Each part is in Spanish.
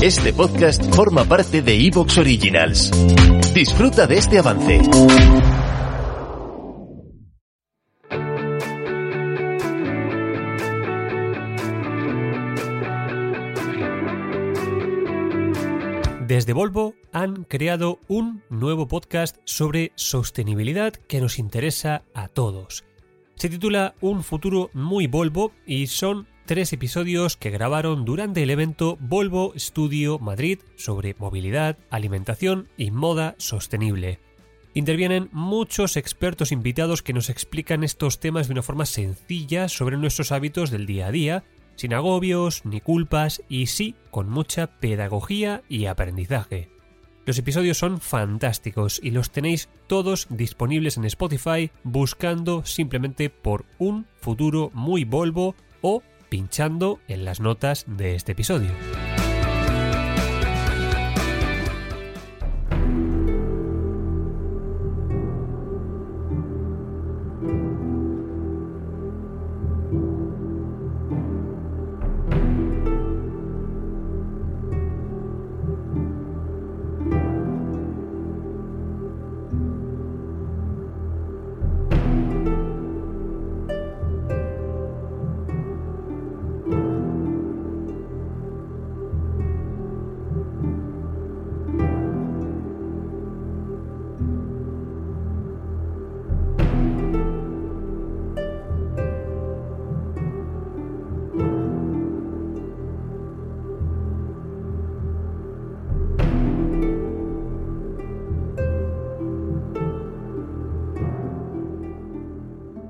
Este podcast forma parte de Evox Originals. Disfruta de este avance. Desde Volvo han creado un nuevo podcast sobre sostenibilidad que nos interesa a todos. Se titula Un futuro muy Volvo y son tres episodios que grabaron durante el evento Volvo Studio Madrid sobre movilidad, alimentación y moda sostenible. Intervienen muchos expertos invitados que nos explican estos temas de una forma sencilla sobre nuestros hábitos del día a día sin agobios ni culpas y sí con mucha pedagogía y aprendizaje. Los episodios son fantásticos y los tenéis todos disponibles en Spotify buscando simplemente por un futuro muy Volvo o pinchando en las notas de este episodio.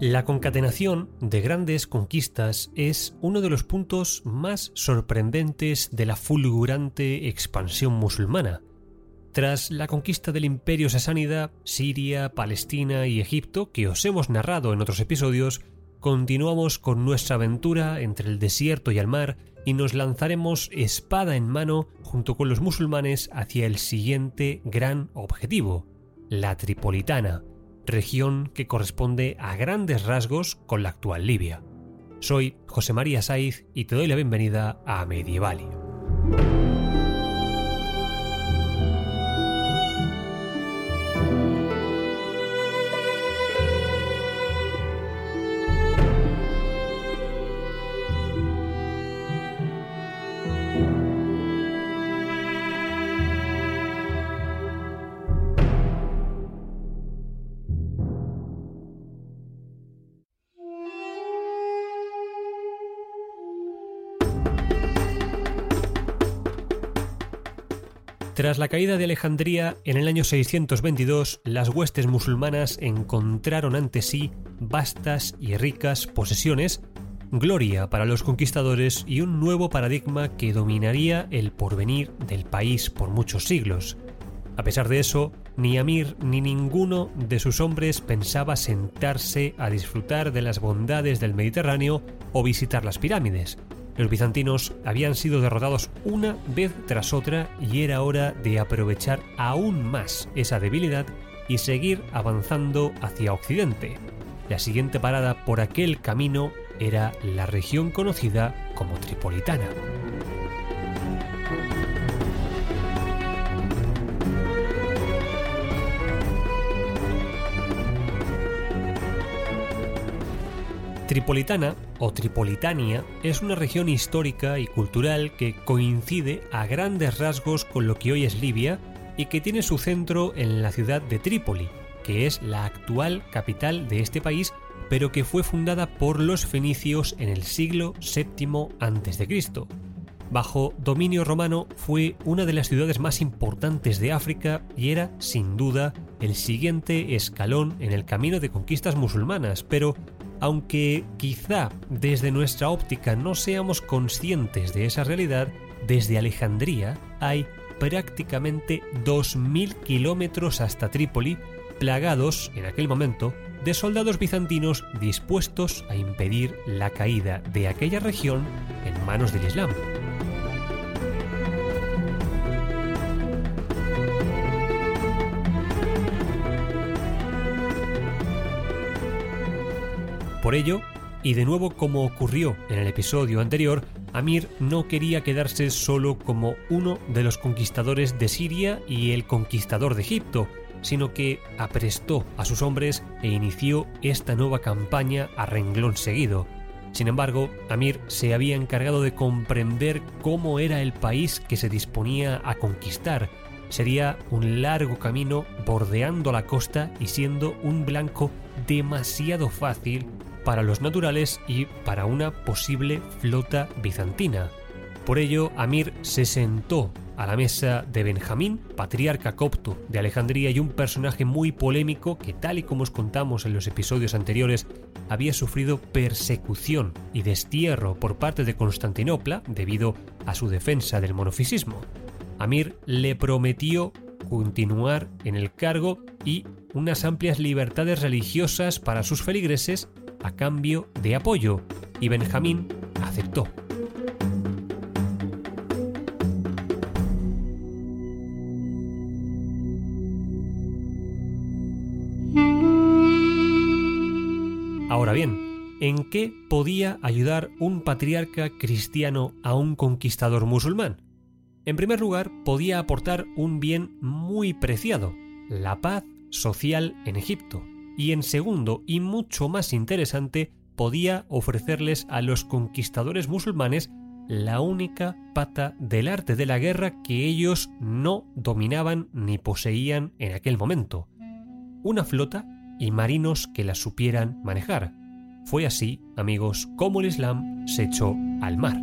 La concatenación de grandes conquistas es uno de los puntos más sorprendentes de la fulgurante expansión musulmana. Tras la conquista del imperio sasánida, Siria, Palestina y Egipto, que os hemos narrado en otros episodios, continuamos con nuestra aventura entre el desierto y el mar y nos lanzaremos espada en mano junto con los musulmanes hacia el siguiente gran objetivo, la Tripolitana, región que corresponde a grandes rasgos con la actual Libia. Soy José María Saiz y te doy la bienvenida a Medievali. Tras la caída de Alejandría en el año 622, las huestes musulmanas encontraron ante sí vastas y ricas posesiones, gloria para los conquistadores y un nuevo paradigma que dominaría el porvenir del país por muchos siglos. A pesar de eso, ni Amir ni ninguno de sus hombres pensaba sentarse a disfrutar de las bondades del Mediterráneo o visitar las pirámides. Los bizantinos habían sido derrotados una vez tras otra y era hora de aprovechar aún más esa debilidad y seguir avanzando hacia Occidente. La siguiente parada por aquel camino era la región conocida como Tripolitana. Tripolitana o Tripolitania es una región histórica y cultural que coincide a grandes rasgos con lo que hoy es Libia y que tiene su centro en la ciudad de Trípoli, que es la actual capital de este país, pero que fue fundada por los fenicios en el siglo VII a.C. Bajo dominio romano fue una de las ciudades más importantes de África y era, sin duda, el siguiente escalón en el camino de conquistas musulmanas, pero aunque quizá desde nuestra óptica no seamos conscientes de esa realidad, desde Alejandría hay prácticamente 2.000 kilómetros hasta Trípoli, plagados en aquel momento de soldados bizantinos dispuestos a impedir la caída de aquella región en manos del Islam. Por ello, y de nuevo como ocurrió en el episodio anterior, Amir no quería quedarse solo como uno de los conquistadores de Siria y el conquistador de Egipto, sino que aprestó a sus hombres e inició esta nueva campaña a renglón seguido. Sin embargo, Amir se había encargado de comprender cómo era el país que se disponía a conquistar. Sería un largo camino bordeando la costa y siendo un blanco demasiado fácil para los naturales y para una posible flota bizantina. Por ello, Amir se sentó a la mesa de Benjamín, patriarca copto de Alejandría y un personaje muy polémico que, tal y como os contamos en los episodios anteriores, había sufrido persecución y destierro por parte de Constantinopla debido a su defensa del monofisismo. Amir le prometió continuar en el cargo y unas amplias libertades religiosas para sus feligreses a cambio de apoyo, y Benjamín aceptó. Ahora bien, ¿en qué podía ayudar un patriarca cristiano a un conquistador musulmán? En primer lugar, podía aportar un bien muy preciado, la paz social en Egipto y en segundo y mucho más interesante podía ofrecerles a los conquistadores musulmanes la única pata del arte de la guerra que ellos no dominaban ni poseían en aquel momento. Una flota y marinos que la supieran manejar. Fue así, amigos, como el Islam se echó al mar.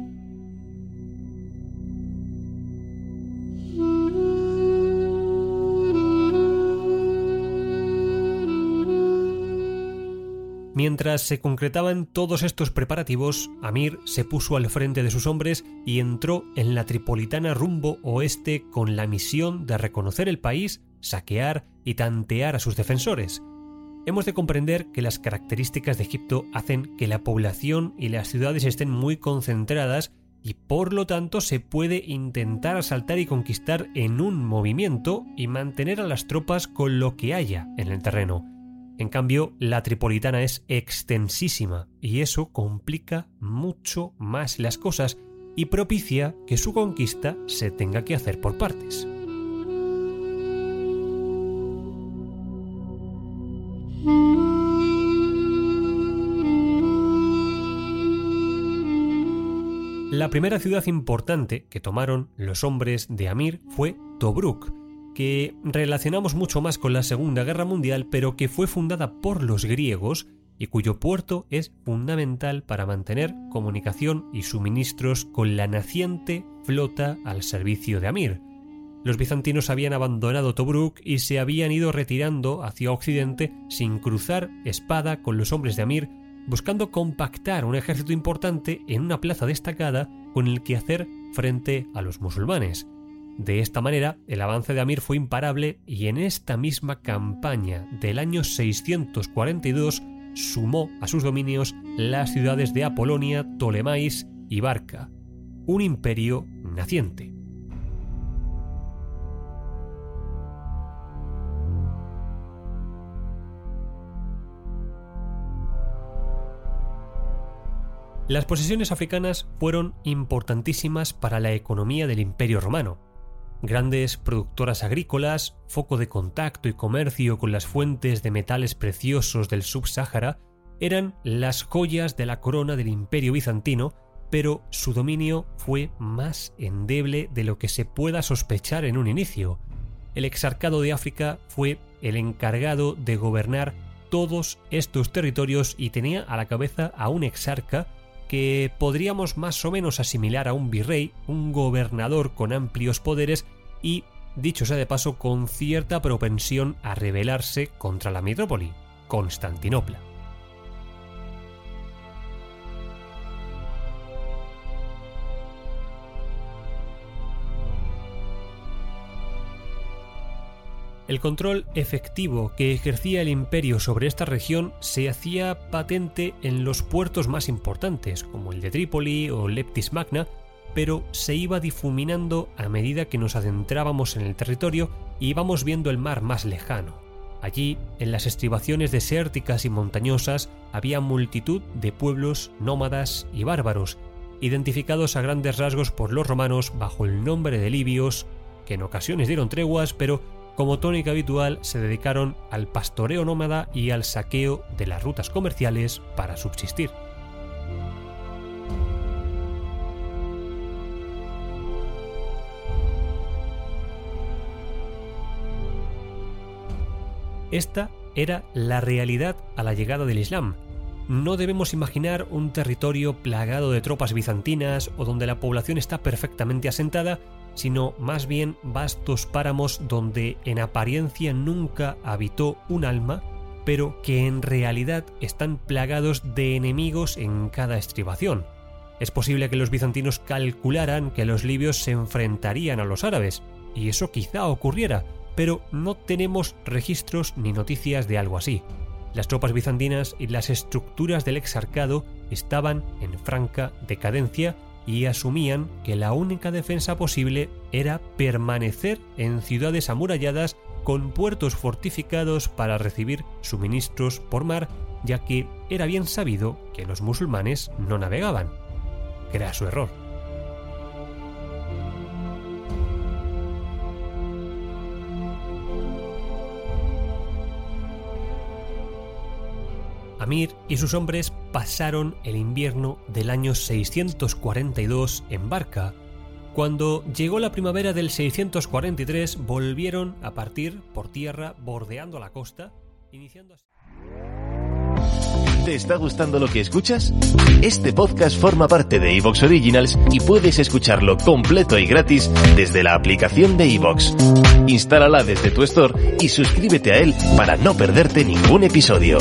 Mientras se concretaban todos estos preparativos, Amir se puso al frente de sus hombres y entró en la Tripolitana rumbo oeste con la misión de reconocer el país, saquear y tantear a sus defensores. Hemos de comprender que las características de Egipto hacen que la población y las ciudades estén muy concentradas y por lo tanto se puede intentar asaltar y conquistar en un movimiento y mantener a las tropas con lo que haya en el terreno. En cambio, la tripolitana es extensísima y eso complica mucho más las cosas y propicia que su conquista se tenga que hacer por partes. La primera ciudad importante que tomaron los hombres de Amir fue Tobruk, que relacionamos mucho más con la Segunda Guerra Mundial, pero que fue fundada por los griegos y cuyo puerto es fundamental para mantener comunicación y suministros con la naciente flota al servicio de Amir. Los bizantinos habían abandonado Tobruk y se habían ido retirando hacia Occidente sin cruzar espada con los hombres de Amir, buscando compactar un ejército importante en una plaza destacada con el que hacer frente a los musulmanes. De esta manera, el avance de Amir fue imparable y en esta misma campaña del año 642 sumó a sus dominios las ciudades de Apolonia, Ptolemais y Barca, un imperio naciente. Las posesiones africanas fueron importantísimas para la economía del Imperio romano, Grandes productoras agrícolas, foco de contacto y comercio con las fuentes de metales preciosos del Sub-Sáhara, eran las joyas de la corona del imperio bizantino, pero su dominio fue más endeble de lo que se pueda sospechar en un inicio. El exarcado de África fue el encargado de gobernar todos estos territorios y tenía a la cabeza a un exarca que podríamos más o menos asimilar a un virrey, un gobernador con amplios poderes y, dicho sea de paso, con cierta propensión a rebelarse contra la metrópoli, Constantinopla. El control efectivo que ejercía el imperio sobre esta región se hacía patente en los puertos más importantes, como el de Trípoli o Leptis Magna, pero se iba difuminando a medida que nos adentrábamos en el territorio y íbamos viendo el mar más lejano. Allí, en las estribaciones desérticas y montañosas, había multitud de pueblos nómadas y bárbaros, identificados a grandes rasgos por los romanos bajo el nombre de libios, que en ocasiones dieron treguas, pero como tónica habitual se dedicaron al pastoreo nómada y al saqueo de las rutas comerciales para subsistir. Esta era la realidad a la llegada del Islam. No debemos imaginar un territorio plagado de tropas bizantinas o donde la población está perfectamente asentada, sino más bien vastos páramos donde en apariencia nunca habitó un alma, pero que en realidad están plagados de enemigos en cada estribación. Es posible que los bizantinos calcularan que los libios se enfrentarían a los árabes, y eso quizá ocurriera, pero no tenemos registros ni noticias de algo así. Las tropas bizantinas y las estructuras del exarcado estaban en franca decadencia y asumían que la única defensa posible era permanecer en ciudades amuralladas con puertos fortificados para recibir suministros por mar, ya que era bien sabido que los musulmanes no navegaban. Era su error. Amir y sus hombres pasaron el invierno del año 642 en barca. Cuando llegó la primavera del 643 volvieron a partir por tierra bordeando la costa, iniciando así... ¿Te está gustando lo que escuchas? Este podcast forma parte de Evox Originals y puedes escucharlo completo y gratis desde la aplicación de Evox. Instálala desde tu store y suscríbete a él para no perderte ningún episodio.